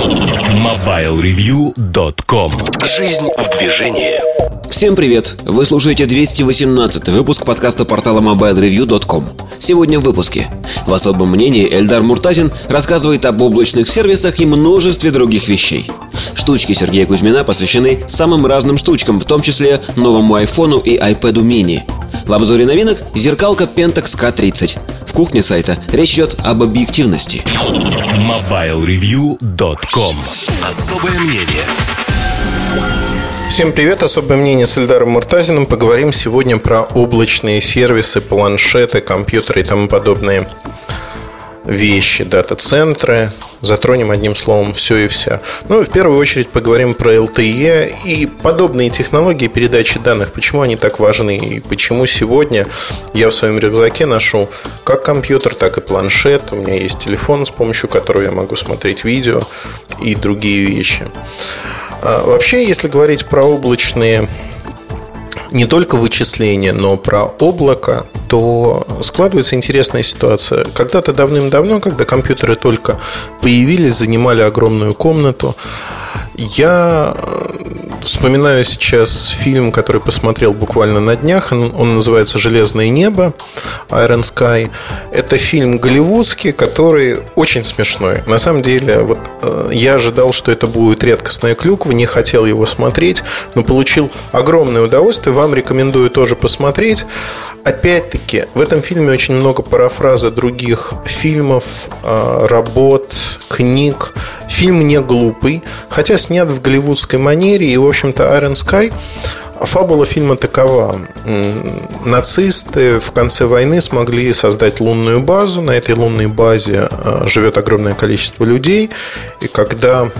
Thank you. MobileReview.com Жизнь в движении. Всем привет! Вы слушаете 218 выпуск подкаста портала MobileReview.com Сегодня в выпуске. В особом мнении Эльдар Муртазин рассказывает об облачных сервисах и множестве других вещей. Штучки Сергея Кузьмина посвящены самым разным штучкам, в том числе новому айфону и iPad mini в обзоре новинок зеркалка Pentax K30. В кухне сайта речь идет об объективности. MobileReview.com Особое мнение Всем привет, особое мнение с Эльдаром Муртазиным. Поговорим сегодня про облачные сервисы, планшеты, компьютеры и тому подобные вещи, дата-центры. Затронем одним словом все и вся. Ну и в первую очередь поговорим про LTE и подобные технологии передачи данных. Почему они так важны и почему сегодня я в своем рюкзаке ношу как компьютер, так и планшет. У меня есть телефон, с помощью которого я могу смотреть видео и другие вещи. А, вообще, если говорить про облачные не только вычисления, но про облако, то складывается интересная ситуация. Когда-то давным-давно, когда компьютеры только появились, занимали огромную комнату, я вспоминаю сейчас фильм, который посмотрел буквально на днях. Он, он называется «Железное небо» Iron Sky. Это фильм голливудский, который очень смешной. На самом деле, вот э, я ожидал, что это будет редкостная клюква, не хотел его смотреть, но получил огромное удовольствие. Вам рекомендую тоже посмотреть. Опять-таки, в этом фильме очень много парафраза других фильмов, э, работ, книг. Фильм не глупый, хотя снят в голливудской манере, и, в общем-то, Iron Sky Фабула фильма такова. Нацисты в конце войны смогли создать лунную базу. На этой лунной базе э, живет огромное количество людей. И когда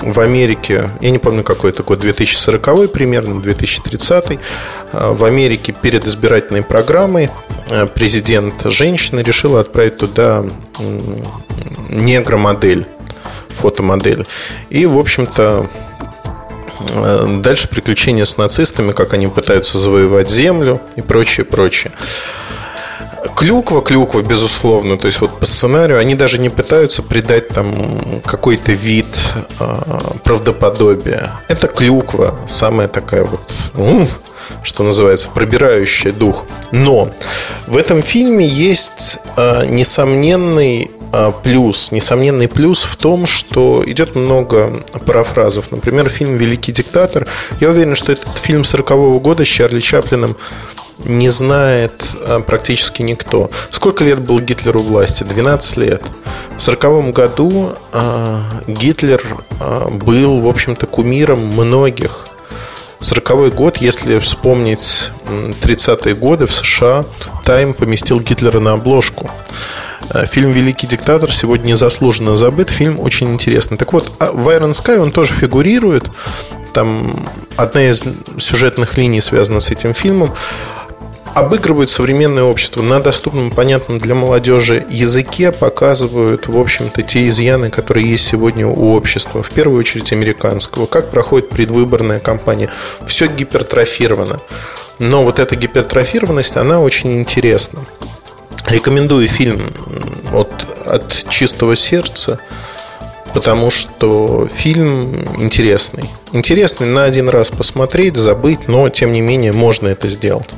в Америке, я не помню какой это год, 2040 примерно, 2030, э, в Америке перед избирательной программой э, президент женщины решила отправить туда негромодель фотомодель. И, в общем-то, э, дальше приключения с нацистами, как они пытаются завоевать землю и прочее, прочее. Клюква, клюква, безусловно, то есть вот по сценарию они даже не пытаются придать там какой-то вид э, правдоподобия. Это клюква, самая такая вот, ну, что называется, пробирающая дух. Но в этом фильме есть э, несомненный плюс, несомненный плюс в том, что идет много парафразов. Например, фильм «Великий диктатор». Я уверен, что этот фильм 40-го года с Чарли Чаплином не знает а, практически никто. Сколько лет был Гитлеру у власти? 12 лет. В 1940 году э, Гитлер э, был, в общем-то, кумиром многих. 40 год, если вспомнить 30-е годы в США, Тайм поместил Гитлера на обложку. Э, фильм «Великий диктатор» сегодня незаслуженно забыт. Фильм очень интересный. Так вот, а в Iron Sky он тоже фигурирует. Там одна из сюжетных линий связана с этим фильмом обыгрывают современное общество на доступном, понятном для молодежи языке, показывают, в общем-то, те изъяны, которые есть сегодня у общества, в первую очередь американского, как проходит предвыборная кампания. Все гипертрофировано. Но вот эта гипертрофированность, она очень интересна. Рекомендую фильм от, от чистого сердца, потому что фильм интересный. Интересный на один раз посмотреть, забыть, но тем не менее можно это сделать.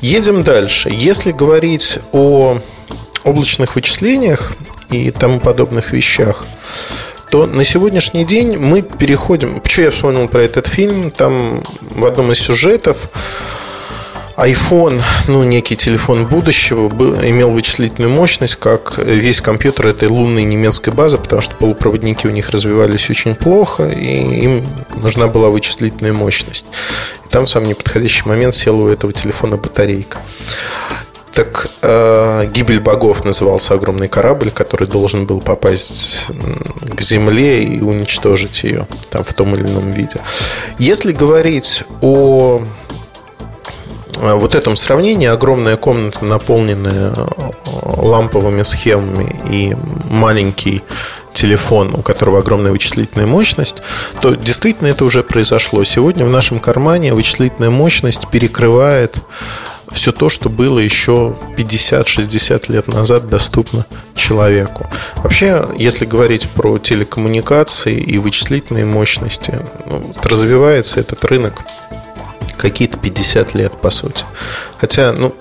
Едем дальше. Если говорить о облачных вычислениях и тому подобных вещах, то на сегодняшний день мы переходим... Почему я вспомнил про этот фильм? Там в одном из сюжетов iPhone, ну, некий телефон будущего, был, имел вычислительную мощность, как весь компьютер этой лунной немецкой базы, потому что полупроводники у них развивались очень плохо, и им нужна была вычислительная мощность. И там в самый неподходящий момент села у этого телефона батарейка. Так э, «Гибель богов» назывался огромный корабль, который должен был попасть к Земле и уничтожить ее там в том или ином виде. Если говорить о вот этом сравнении огромная комната, наполненная э, ламповыми схемами и маленький телефон, у которого огромная вычислительная мощность, то действительно это уже произошло. Сегодня в нашем кармане вычислительная мощность перекрывает все то, что было еще 50-60 лет назад доступно человеку. Вообще, если говорить про телекоммуникации и вычислительные мощности, ну, развивается этот рынок какие-то 50 лет, по сути. Хотя, ну,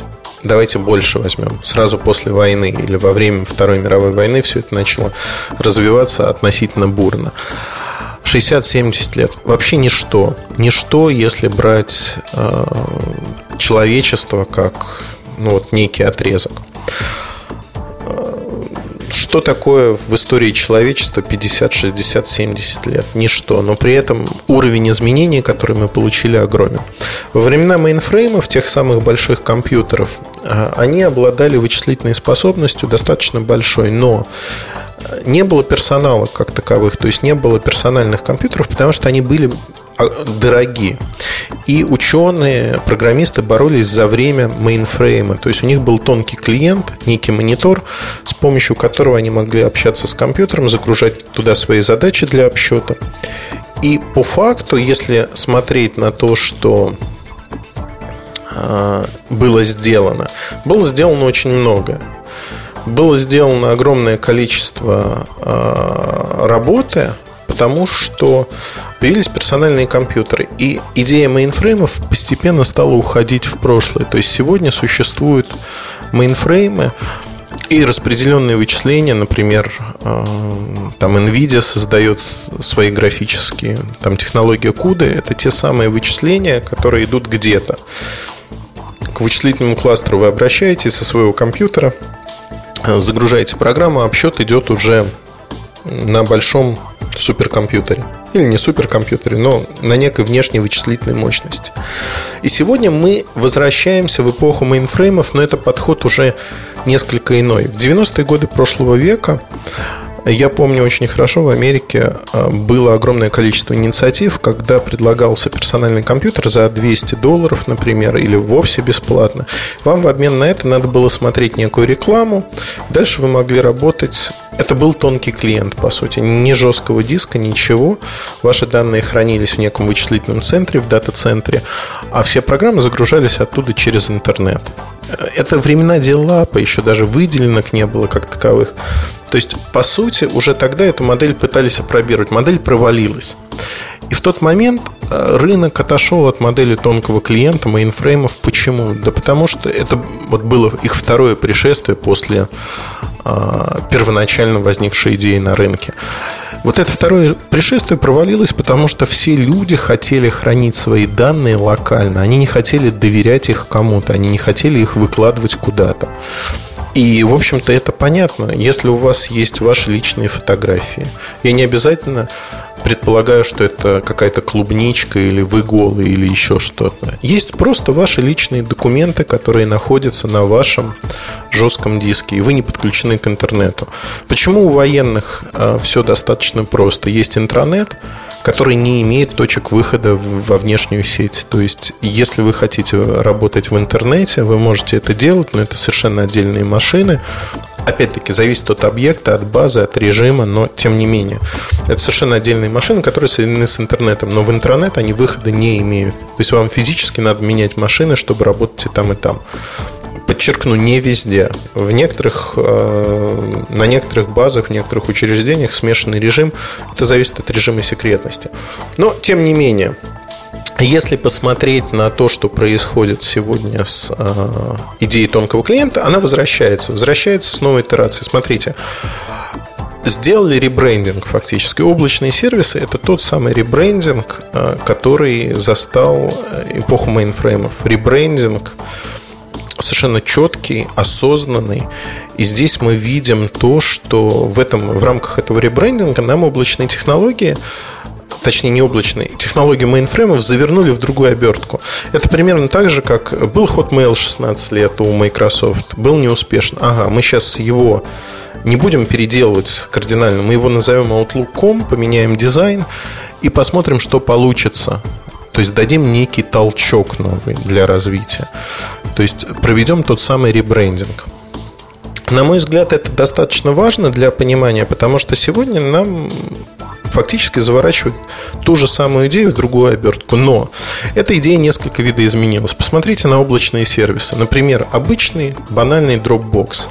давайте больше возьмем. Сразу после войны или во время Второй мировой войны все это начало развиваться относительно бурно. 60-70 лет. Вообще ничто. Ничто, если брать э, человечество как ну, вот некий отрезок. Что такое в истории человечества 50, 60, 70 лет? Ничто. Но при этом уровень изменений, который мы получили, огромен. Во времена мейнфреймов, тех самых больших компьютеров, э, они обладали вычислительной способностью достаточно большой, но не было персонала как таковых, то есть не было персональных компьютеров, потому что они были а, дорогие. И ученые, программисты боролись за время мейнфрейма. То есть у них был тонкий клиент, некий монитор, с помощью которого они могли общаться с компьютером, загружать туда свои задачи для обсчета. И по факту, если смотреть на то, что а, было сделано, было сделано очень многое было сделано огромное количество э, работы, потому что появились персональные компьютеры. И идея мейнфреймов постепенно стала уходить в прошлое. То есть сегодня существуют мейнфреймы и распределенные вычисления, например, э, там NVIDIA создает свои графические, там технология CUDA, это те самые вычисления, которые идут где-то. К вычислительному кластеру вы обращаетесь со своего компьютера – загружаете программу, обсчет идет уже на большом суперкомпьютере. Или не суперкомпьютере, но на некой внешней вычислительной мощности. И сегодня мы возвращаемся в эпоху мейнфреймов, но это подход уже несколько иной. В 90-е годы прошлого века я помню очень хорошо, в Америке а, было огромное количество инициатив, когда предлагался персональный компьютер за 200 долларов, например, или вовсе бесплатно. Вам в обмен на это надо было смотреть некую рекламу. Дальше вы могли работать это был тонкий клиент, по сути. Ни жесткого диска, ничего. Ваши данные хранились в неком вычислительном центре, в дата-центре, а все программы загружались оттуда через интернет. Это времена дела, еще даже выделенок не было как таковых. То есть, по сути, уже тогда эту модель пытались опробировать. Модель провалилась. И в тот момент э, рынок отошел от модели тонкого клиента, мейнфреймов. Почему? Да потому что это вот было их второе пришествие после э, первоначально возникшей идеи на рынке. Вот это второе пришествие провалилось, потому что все люди хотели хранить свои данные локально. Они не хотели доверять их кому-то, они не хотели их выкладывать куда-то. И, в общем-то, это понятно. Если у вас есть ваши личные фотографии, и не обязательно предполагаю, что это какая-то клубничка или вы голый или еще что-то. Есть просто ваши личные документы, которые находятся на вашем жестком диске, и вы не подключены к интернету. Почему у военных э, все достаточно просто? Есть интернет, который не имеет точек выхода во внешнюю сеть. То есть, если вы хотите работать в интернете, вы можете это делать, но это совершенно отдельные машины. Опять-таки, зависит от объекта, от базы, от режима, но тем не менее. Это совершенно отдельные машины, которые соединены с интернетом, но в интернет они выхода не имеют. То есть, вам физически надо менять машины, чтобы работать и там, и там подчеркну, не везде. В некоторых, э, на некоторых базах, в некоторых учреждениях смешанный режим. Это зависит от режима секретности. Но, тем не менее, если посмотреть на то, что происходит сегодня с э, идеей тонкого клиента, она возвращается. Возвращается с новой итерацией. Смотрите, сделали ребрендинг фактически. Облачные сервисы – это тот самый ребрендинг, э, который застал эпоху мейнфреймов. Ребрендинг – совершенно четкий, осознанный. И здесь мы видим то, что в, этом, в рамках этого ребрендинга нам облачные технологии точнее не облачные, технологии мейнфреймов завернули в другую обертку. Это примерно так же, как был Hotmail 16 лет у Microsoft, был неуспешен. Ага, мы сейчас его не будем переделывать кардинально, мы его назовем Outlook.com, поменяем дизайн и посмотрим, что получится. То есть дадим некий толчок новый для развития. То есть проведем тот самый ребрендинг. На мой взгляд, это достаточно важно для понимания, потому что сегодня нам фактически заворачивают ту же самую идею в другую обертку. Но эта идея несколько видоизменилась. Посмотрите на облачные сервисы. Например, обычный банальный Dropbox.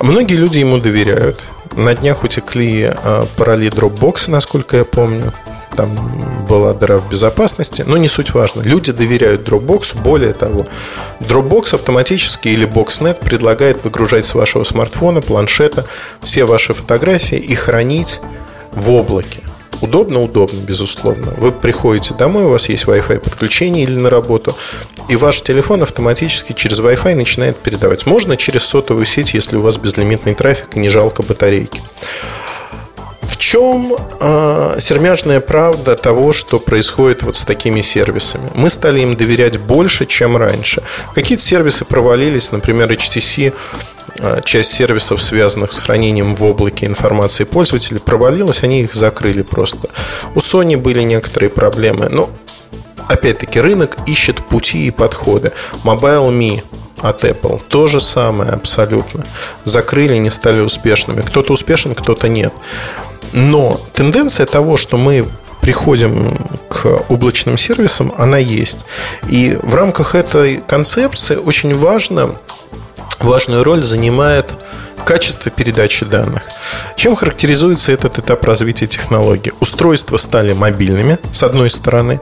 Многие люди ему доверяют. На днях утекли э, пароли Dropbox, насколько я помню там была дыра в безопасности, но не суть важно. Люди доверяют Dropbox, более того, Dropbox автоматически или Boxnet предлагает выгружать с вашего смартфона, планшета все ваши фотографии и хранить в облаке. Удобно, удобно, безусловно. Вы приходите домой, у вас есть Wi-Fi подключение или на работу, и ваш телефон автоматически через Wi-Fi начинает передавать. Можно через сотовую сеть, если у вас безлимитный трафик и не жалко батарейки. В чем э, сермяжная правда того, что происходит вот с такими сервисами? Мы стали им доверять больше, чем раньше. Какие-то сервисы провалились, например, HTC а, часть сервисов, связанных с хранением в облаке информации пользователей, провалилась, они их закрыли просто. У Sony были некоторые проблемы, но опять-таки рынок ищет пути и подходы. Mobile.me от Apple. То же самое абсолютно. Закрыли, не стали успешными. Кто-то успешен, кто-то нет. Но тенденция того, что мы приходим к облачным сервисам, она есть. И в рамках этой концепции очень важно, важную роль занимает качество передачи данных. Чем характеризуется этот этап развития технологий? Устройства стали мобильными, с одной стороны,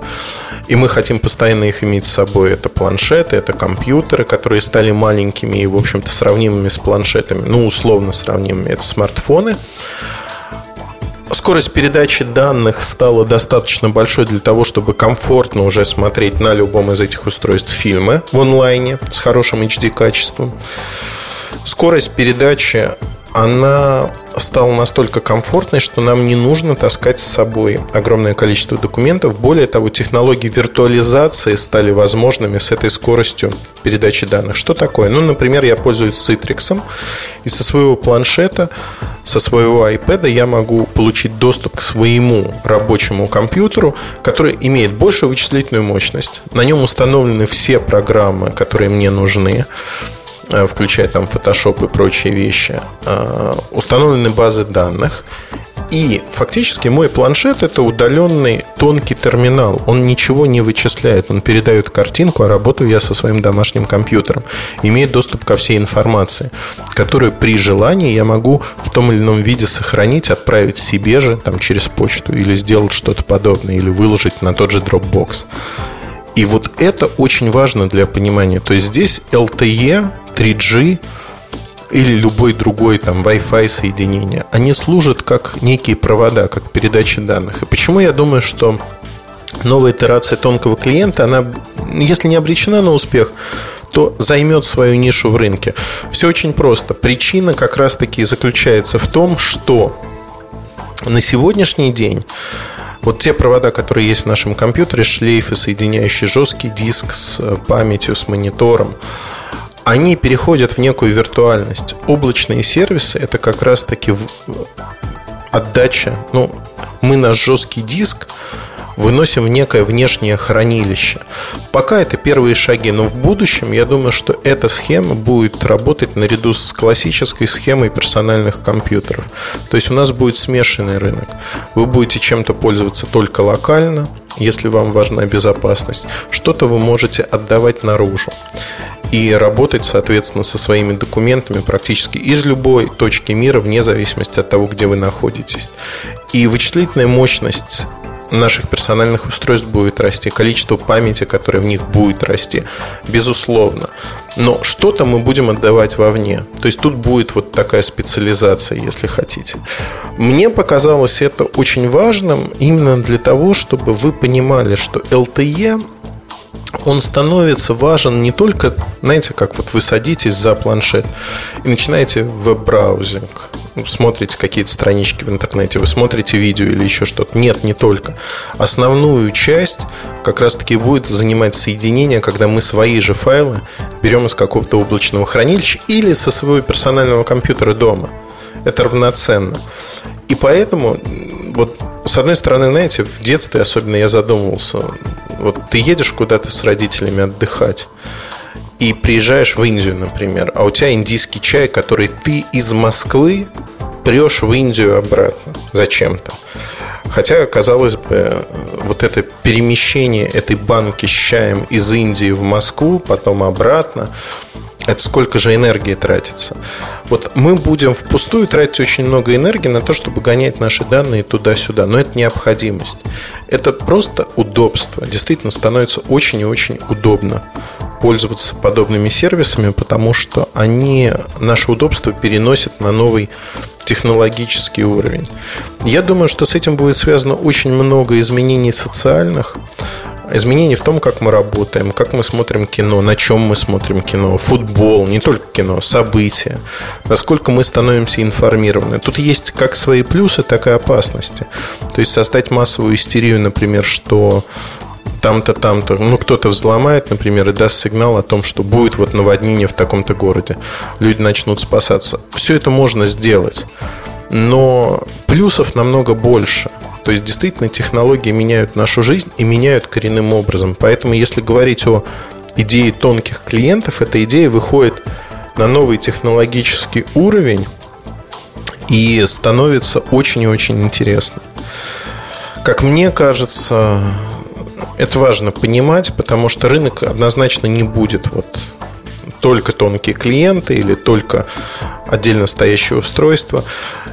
и мы хотим постоянно их иметь с собой. Это планшеты, это компьютеры, которые стали маленькими и, в общем-то, сравнимыми с планшетами, ну, условно сравнимыми. Это смартфоны. Скорость передачи данных стала достаточно большой для того, чтобы комфортно уже смотреть на любом из этих устройств фильмы в онлайне с хорошим HD-качеством. Скорость передачи она стала настолько комфортной, что нам не нужно таскать с собой огромное количество документов. Более того, технологии виртуализации стали возможными с этой скоростью передачи данных. Что такое? Ну, например, я пользуюсь Citrix, и со своего планшета, со своего iPad я могу получить доступ к своему рабочему компьютеру, который имеет большую вычислительную мощность. На нем установлены все программы, которые мне нужны. Э, включая там Photoshop и прочие вещи, э, установлены базы данных. И фактически мой планшет это удаленный тонкий терминал. Он ничего не вычисляет. Он передает картинку, а работаю я со своим домашним компьютером. Имеет доступ ко всей информации, которую при желании я могу в том или ином виде сохранить, отправить себе же там, через почту или сделать что-то подобное, или выложить на тот же Dropbox. И вот это очень важно для понимания. То есть здесь LTE 3G или любой другой там Wi-Fi соединение, они служат как некие провода, как передача данных. И почему я думаю, что новая итерация тонкого клиента, она, если не обречена на успех, то займет свою нишу в рынке. Все очень просто. Причина как раз-таки заключается в том, что на сегодняшний день вот те провода, которые есть в нашем компьютере, шлейфы, соединяющие жесткий диск с э, памятью, с монитором, они переходят в некую виртуальность. Облачные сервисы это как раз-таки отдача. Ну, мы наш жесткий диск выносим в некое внешнее хранилище. Пока это первые шаги, но в будущем я думаю, что эта схема будет работать наряду с классической схемой персональных компьютеров. То есть у нас будет смешанный рынок. Вы будете чем-то пользоваться только локально, если вам важна безопасность. Что-то вы можете отдавать наружу и работать, соответственно, со своими документами практически из любой точки мира, вне зависимости от того, где вы находитесь. И вычислительная мощность наших персональных устройств будет расти, количество памяти, которое в них будет расти, безусловно. Но что-то мы будем отдавать вовне. То есть тут будет вот такая специализация, если хотите. Мне показалось это очень важным именно для того, чтобы вы понимали, что LTE он становится важен не только, знаете, как вот вы садитесь за планшет и начинаете веб-браузинг, смотрите какие-то странички в интернете, вы смотрите видео или еще что-то. Нет, не только. Основную часть как раз-таки будет занимать соединение, когда мы свои же файлы берем из какого-то облачного хранилища или со своего персонального компьютера дома. Это равноценно. И поэтому, вот с одной стороны, знаете, в детстве особенно я задумывался, вот ты едешь куда-то с родителями отдыхать, и приезжаешь в Индию, например, а у тебя индийский чай, который ты из Москвы прешь в Индию обратно зачем-то. Хотя, казалось бы, вот это перемещение этой банки с чаем из Индии в Москву, потом обратно, это сколько же энергии тратится. Вот мы будем впустую тратить очень много энергии на то, чтобы гонять наши данные туда-сюда. Но это необходимость. Это просто удобство. Действительно становится очень и очень удобно пользоваться подобными сервисами, потому что они наше удобство переносят на новый технологический уровень. Я думаю, что с этим будет связано очень много изменений социальных, изменений в том, как мы работаем, как мы смотрим кино, на чем мы смотрим кино, футбол, не только кино, события, насколько мы становимся информированы. Тут есть как свои плюсы, так и опасности. То есть создать массовую истерию, например, что там-то, там-то, ну, кто-то взломает, например, и даст сигнал о том, что будет вот наводнение в таком-то городе. Люди начнут спасаться. Все это можно сделать. Но плюсов намного больше. То есть, действительно, технологии меняют нашу жизнь и меняют коренным образом. Поэтому, если говорить о идее тонких клиентов, эта идея выходит на новый технологический уровень и становится очень и очень интересной. Как мне кажется, это важно понимать, потому что рынок однозначно не будет вот только тонкие клиенты или только отдельно стоящее устройство.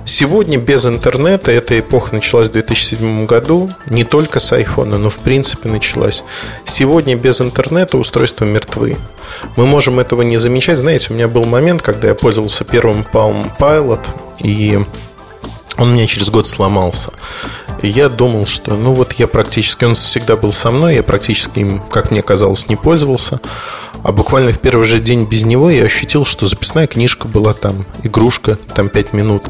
Сегодня без интернета, эта эпоха началась в 2007 году, не только с iPhone, но в принципе началась. Сегодня без интернета устройства мертвы. Мы можем этого не замечать. Знаете, у меня был момент, когда я пользовался первым Palm Pilot, и он у меня через год сломался. И я думал, что, ну вот я практически, он всегда был со мной, я практически им, как мне казалось, не пользовался. А буквально в первый же день без него я ощутил, что записная книжка была там, игрушка, там 5 минут,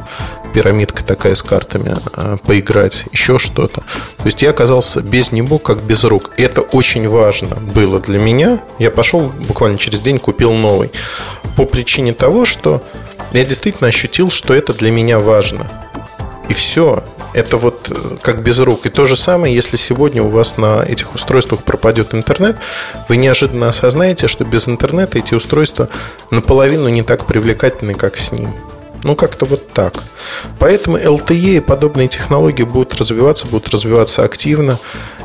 пирамидка такая с картами, а, поиграть, еще что-то. То есть я оказался без него, как без рук. И это очень важно было для меня. Я пошел буквально через день, купил новый. По причине того, что я действительно ощутил, что это для меня важно. И все. Это вот э, как без рук. И то же самое, если сегодня у вас на этих устройствах пропадет интернет, вы неожиданно осознаете, что без интернета эти устройства наполовину не так привлекательны, как с ним. Ну, как-то вот так. Поэтому LTE и подобные технологии будут развиваться, будут развиваться активно.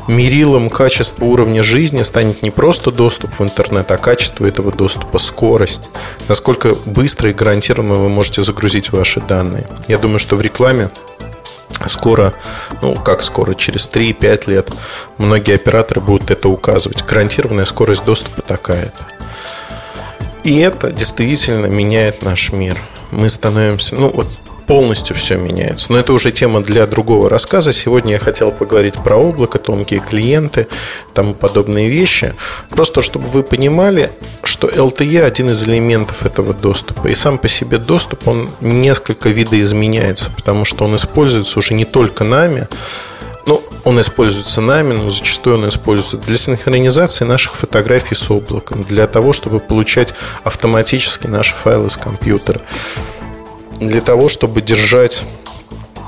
Мерилом качества уровня жизни станет не просто доступ в интернет, а качество этого доступа, скорость, насколько быстро и гарантированно вы можете загрузить ваши данные. Я думаю, что в рекламе скоро, ну как скоро, через 3-5 лет многие операторы будут это указывать. Гарантированная скорость доступа такая-то. И это действительно меняет наш мир. Мы становимся, ну вот полностью все меняется. Но это уже тема для другого рассказа. Сегодня я хотел поговорить про облако, тонкие клиенты, тому подобные вещи. Просто чтобы вы понимали, что LTE один из элементов этого доступа. И сам по себе доступ, он несколько видоизменяется, потому что он используется уже не только нами, ну, он используется нами, но зачастую он используется для синхронизации наших фотографий с облаком, для того, чтобы получать автоматически наши файлы с компьютера для того, чтобы держать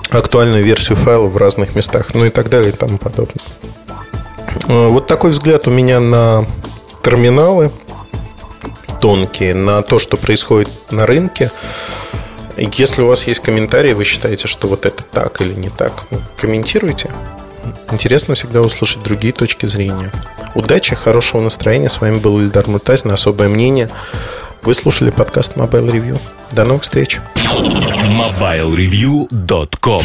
актуальную версию файла в разных местах, ну и так далее и тому подобное. Э, вот такой взгляд у меня на терминалы тонкие, на то, что происходит на рынке. Если у вас есть комментарии, вы считаете, что вот это так или не так, ну, комментируйте. Интересно всегда услышать другие точки зрения. Удачи, хорошего настроения. С вами был Ильдар Муртазин. Особое мнение. Вы слушали подкаст Mobile Review. До новых встреч. MobileReview.com